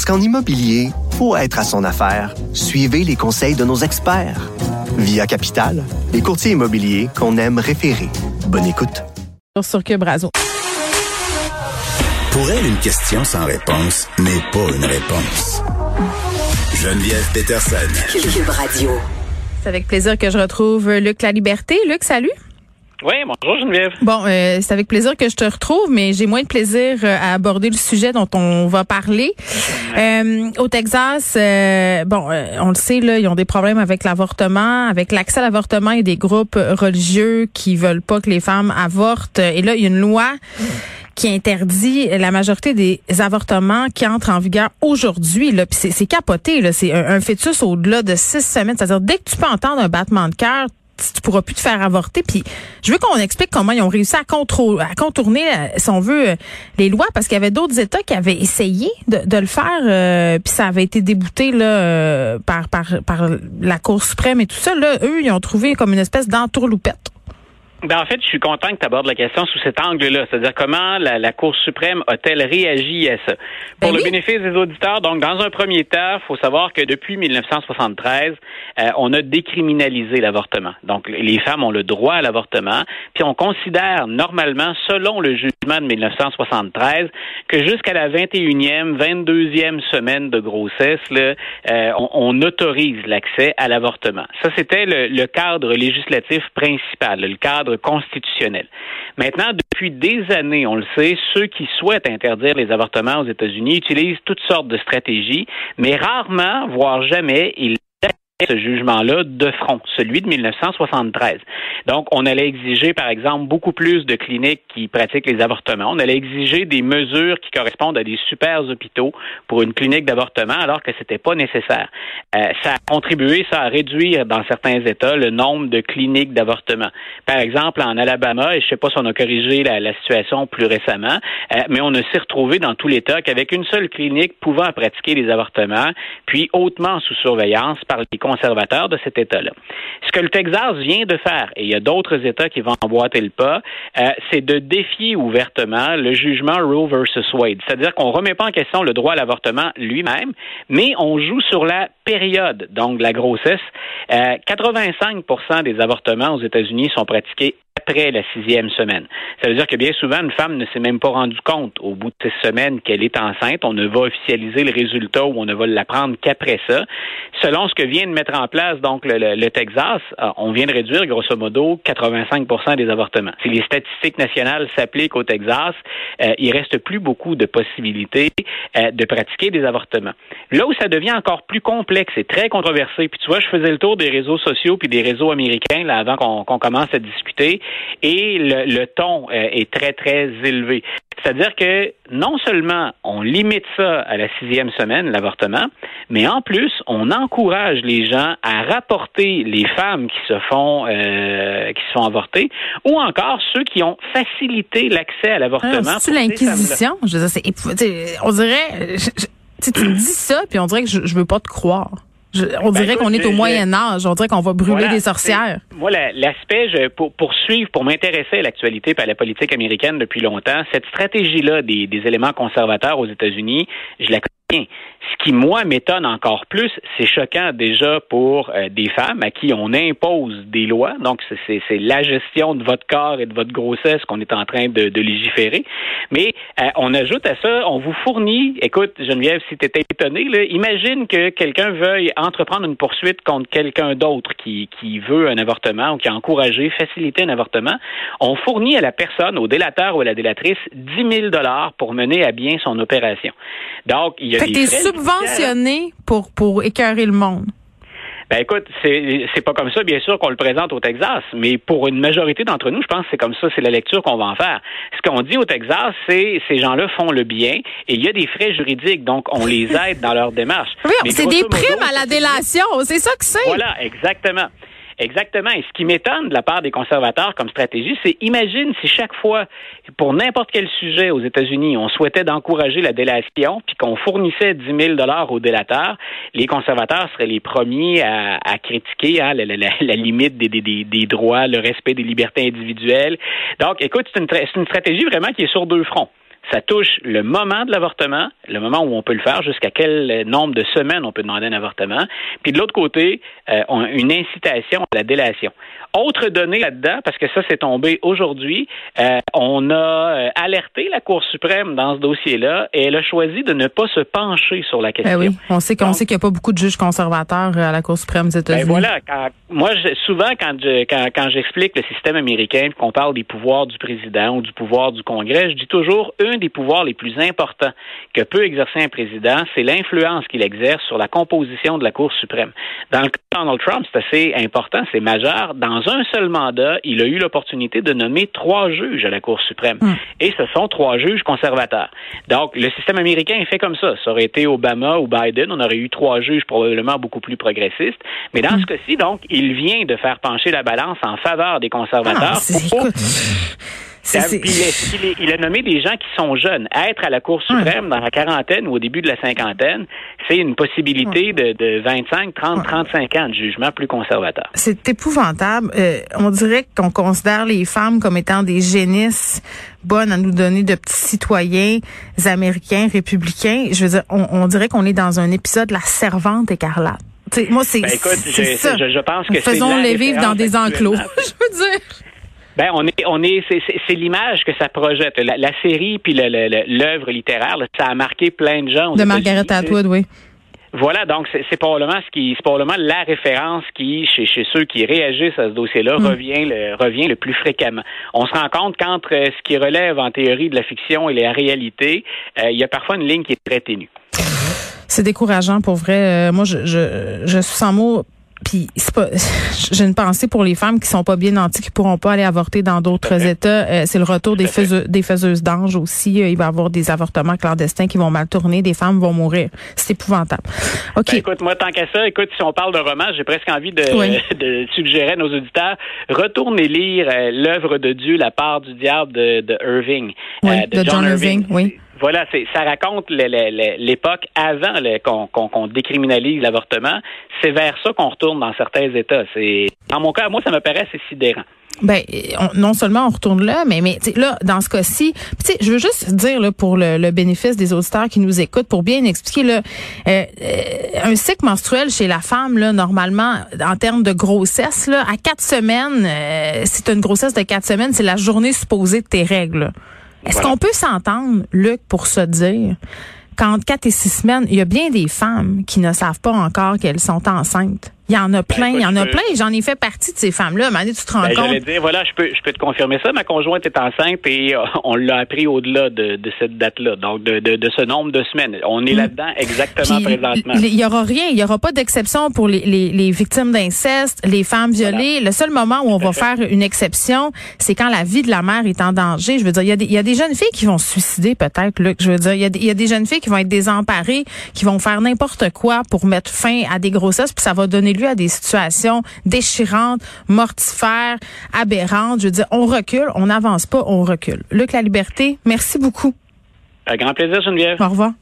Parce qu'en immobilier, pour être à son affaire, suivez les conseils de nos experts. Via Capital, les courtiers immobiliers qu'on aime référer. Bonne écoute. Sur Cube Radio. Pour elle, une question sans réponse n'est pas une réponse. Geneviève Peterson. Cube Radio. C'est avec plaisir que je retrouve Luc La Liberté. Luc, salut. Oui, bonjour Geneviève. Bon, euh, c'est avec plaisir que je te retrouve, mais j'ai moins de plaisir euh, à aborder le sujet dont on va parler. Euh, au Texas, euh, bon, on le sait, là, ils ont des problèmes avec l'avortement, avec l'accès à l'avortement. Il y a des groupes religieux qui veulent pas que les femmes avortent. Et là, il y a une loi qui interdit la majorité des avortements qui entrent en vigueur aujourd'hui. Là, c'est capoté. Là, c'est un, un fœtus au-delà de six semaines. C'est-à-dire dès que tu peux entendre un battement de cœur, tu pourras plus te faire avorter. Puis je veux qu'on explique comment ils ont réussi à, contourner, euh, si on veut, euh, les lois, parce qu'il y avait d'autres États qui avaient essayé de, le faire, euh, puis ça avait été débouté là par, par, par la Cour suprême et tout ça. Là, eux, ils ont trouvé comme une espèce d'entourloupette. Ben en fait, je suis content que tu abordes la question sous cet angle-là, c'est-à-dire comment la, Cour suprême a-t-elle réagi à ça? Pour ben le bénéfice des auditeurs, donc dans un premier temps, il faut savoir que depuis 1973, euh, on a décriminalisé l'avortement. Donc les femmes ont le droit à l'avortement, puis on considère normalement, selon le jugement de 1973, que jusqu'à la 21e, 22e semaine de grossesse, là, euh, on, autorise l'accès à l'avortement. Ça, c'était le, le cadre législatif principal, le cadre constitutionnel. Maintenant, depuis des années, on le sait, ceux qui souhaitent interdire les avortements aux États-Unis utilisent toutes sortes de stratégies, mais rarement, voire jamais, ils ce jugement-là de front, celui de 1973. Donc, on allait exiger, par exemple, beaucoup plus de cliniques qui pratiquent les avortements. On allait exiger des mesures qui correspondent à des super hôpitaux pour une clinique d'avortement, alors que c'était pas nécessaire. Euh, ça a contribué, ça, à réduire dans certains États le nombre de cliniques d'avortement. Par exemple, en Alabama, et je sais pas si on a corrigé la, situation plus récemment, euh, mais on a s'est retrouvé dans tout l'État qu'avec une seule clinique pouvant pratiquer les avortements, puis hautement sous surveillance par les conservateurs de cet État-là. Ce que le Texas vient de faire, et il y a d'autres États qui vont emboîter le pas, euh, c'est de défier ouvertement le jugement Roe versus Wade. C'est-à-dire qu'on ne remet pas en question le droit à l'avortement lui-même, mais on joue sur la période, donc la grossesse. 85% euh, des avortements aux États-Unis sont pratiqués après la sixième semaine. Ça veut dire que bien souvent, une femme ne s'est même pas rendue compte au bout de six semaines qu'elle est enceinte. On ne va officialiser le résultat ou on ne va l'apprendre qu'après ça. Selon ce que vient de mettre en place donc le, Texas, euh, on vient de réduire grosso modo 85% des avortements. Si les statistiques nationales s'appliquent au Texas, euh, il reste plus beaucoup de possibilités euh, de pratiquer des avortements. Là où ça devient encore plus complexe et très controversé, puis tu vois, je faisais le tour des réseaux sociaux puis des réseaux américains là avant qu'on commence à discuter et le, ton euh, est très, très élevé. C'est-à-dire que non seulement on limite ça à la sixième semaine, l'avortement, mais en plus, on encourage les gens à rapporter les femmes qui se font euh, qui se font avorter, ou encore ceux qui ont facilité l'accès à l'avortement. C'est l'inquisition? Je veux dire, on dirait, tu me dis ça, puis on dirait que je, je veux pas te croire on ben, dirait qu'on est au Moyen Âge. On dirait qu'on va brûler des sorcières. Moi, l'aspect, pour, pour suivre, pour m'intéresser à l'actualité et à la politique américaine depuis longtemps, cette stratégie-là des, des éléments conservateurs aux États-Unis, je la. Ce qui, moi, m'étonne encore plus, c'est choquant déjà pour euh, des femmes à qui on impose des lois. Donc, c'est la gestion de votre corps et de votre grossesse qu'on est en train de, légiférer. Mais euh, on ajoute à ça, on vous fournit, écoute, Geneviève, si tu étais étonné, là, imagine que quelqu'un veuille entreprendre une poursuite contre quelqu'un d'autre qui, qui veut un avortement ou qui a encouragé, facilité un avortement. On fournit à la personne, au délateur ou à la délatrice, 10 000 pour mener à bien son opération. Donc, il y a des subventionné pour, pour écœurer le monde. Ben écoute, c'est c'est pas comme ça, bien sûr, qu'on le présente au Texas, mais pour une majorité d'entre nous, je pense que c'est comme ça, c'est la lecture qu'on va en faire. Ce qu'on dit au Texas, c'est ces gens-là font le bien et il y a des frais juridiques, donc on les aide dans leur démarche. Oui, c'est des primes à la délation, c'est ça que c'est. Voilà, exactement. Exactement. Et ce qui m'étonne de la part des conservateurs comme stratégie, c'est imagine si chaque fois, pour n'importe quel sujet aux États-Unis, on souhaitait d'encourager la délation, puis qu'on fournissait 10 000 dollars aux délateurs, les conservateurs seraient les premiers à, critiquer hein, la, limite des, droits, le respect des libertés individuelles. Donc, écoute, c'est une stratégie vraiment qui est sur deux fronts. Ça touche le moment de l'avortement, le moment où on peut le faire, jusqu'à quel nombre de semaines on peut demander un avortement. Puis de l'autre côté, euh, une incitation à la délation. Autre donnée là-dedans, parce que ça s'est tombé aujourd'hui, euh, on a euh, alerté la Cour suprême dans ce dossier-là et elle a choisi de ne pas se pencher sur la question. Ben oui, on sait qu'on sait qu'il n'y a pas beaucoup de juges conservateurs à la Cour suprême des États-Unis. Ben voilà, moi souvent quand je, quand, quand j'explique le système américain, qu'on parle des pouvoirs du président ou du pouvoir du Congrès, je dis toujours une des pouvoirs les plus importants que peut exercer un président, c'est l'influence qu'il exerce sur la composition de la Cour suprême. Dans le cas de Donald Trump, c'est assez important, c'est majeur. Dans un seul mandat, il a eu l'opportunité de nommer trois juges à la Cour suprême. Hmm. Et ce sont trois juges conservateurs. Donc, le système américain est fait comme ça. Ça aurait été Obama ou Biden, on aurait eu trois juges probablement beaucoup plus progressistes. Mais dans hmm. ce cas-ci, donc, il vient de faire pencher la balance en faveur des conservateurs. Ah, il, a nommé des gens qui sont jeunes. Être à la Cour suprême dans la quarantaine ou au début de la cinquantaine, c'est une possibilité de, 25, 30, 35 ans de jugement plus conservateur. C'est épouvantable. Euh, on dirait qu'on considère les femmes comme étant des génisses bonnes à nous donner de petits citoyens américains, républicains. Je veux dire, on, dirait qu'on est dans un épisode de La Servante écarlate. moi, c'est ben ça. Je, pense que Faisons les vivre dans des enclos. je veux dire. Ben on est on est c'est l'image que ça projette. La, série puis l'œuvre littéraire, ça a marqué plein de gens. De Margaret Atwood, oui. Voilà, donc c'est probablement ce qui, c'est probablement la référence qui, chez, chez ceux qui réagissent à ce dossier-là, mm. revient le revient le plus fréquemment. On se rend compte qu'entre ce qui relève en théorie de la fiction et la réalité, euh, il y a parfois une ligne qui est très ténue. C'est décourageant pour vrai. Euh, moi, je, je, je suis sans mots puis c'est pas j'ai une pensée pour les femmes qui sont pas bien nanties qui pourront pas aller avorter dans d'autres états. Euh, c'est le retour des faiseuses des faiseuses d'ange aussi. Euh, il va y avoir des avortements clandestins qui vont mal tourner. Des femmes vont mourir. C'est épouvantable. OK. Ben, écoute moi tant qu'à ça écoute si on parle de roman j'ai presque envie de, de, suggérer à nos auditeurs retournez lire euh, l'œuvre de Dieu la part du diable de, de Irving de, John, Irving oui voilà, c'est, ça raconte l'époque avant qu'on, décriminalise l'avortement. C'est vers ça qu'on retourne dans certains États. C'est, en mon cas, moi, ça me paraît assez sidérant. Ben, non seulement on retourne là, mais mais là, dans ce cas-ci, je veux juste dire là, pour le, bénéfice des auditeurs qui nous écoutent, pour bien expliquer là, euh, euh, un cycle menstruel chez la femme là, normalement en termes de grossesse là, à quatre semaines, euh, c'est une grossesse de quatre semaines, c'est la journée supposée de tes règles. Est-ce qu'on peut s'entendre, Luc, pour se dire qu'entre quatre et six semaines, il y a bien des femmes qui ne savent pas encore qu'elles sont enceintes? Il y en a ben, plein, il y en a plein. J'en ai fait partie de ces femmes-là. Mané, tu te rends ben, compte? J'allais dire, voilà, je peux, je peux te confirmer ça. Ma conjointe est enceinte et euh, on l'a appris au-delà de, de, cette date-là, donc de, de, de, ce nombre de semaines. On est mm. là-dedans exactement présentement. Il y aura rien, il y aura pas d'exception pour les, les, les victimes d'inceste, les femmes violées. Le seul moment où on va faire une exception, c'est quand la vie de la mère est en danger. Je veux dire, il y a des, il y a des jeunes filles qui vont se suicider peut-être, Luc. Je veux dire, il y, a des, il y a des jeunes filles qui vont être désemparées, qui vont faire n'importe quoi pour mettre fin à des grossesses, puis ça va donner lieu à des situations déchirante, mortifère, aberrante. Je veux dire, on recule, on n'avance pas, on recule. Luc La Liberté, merci beaucoup. Un grand plaisir, Geneviève. Au revoir.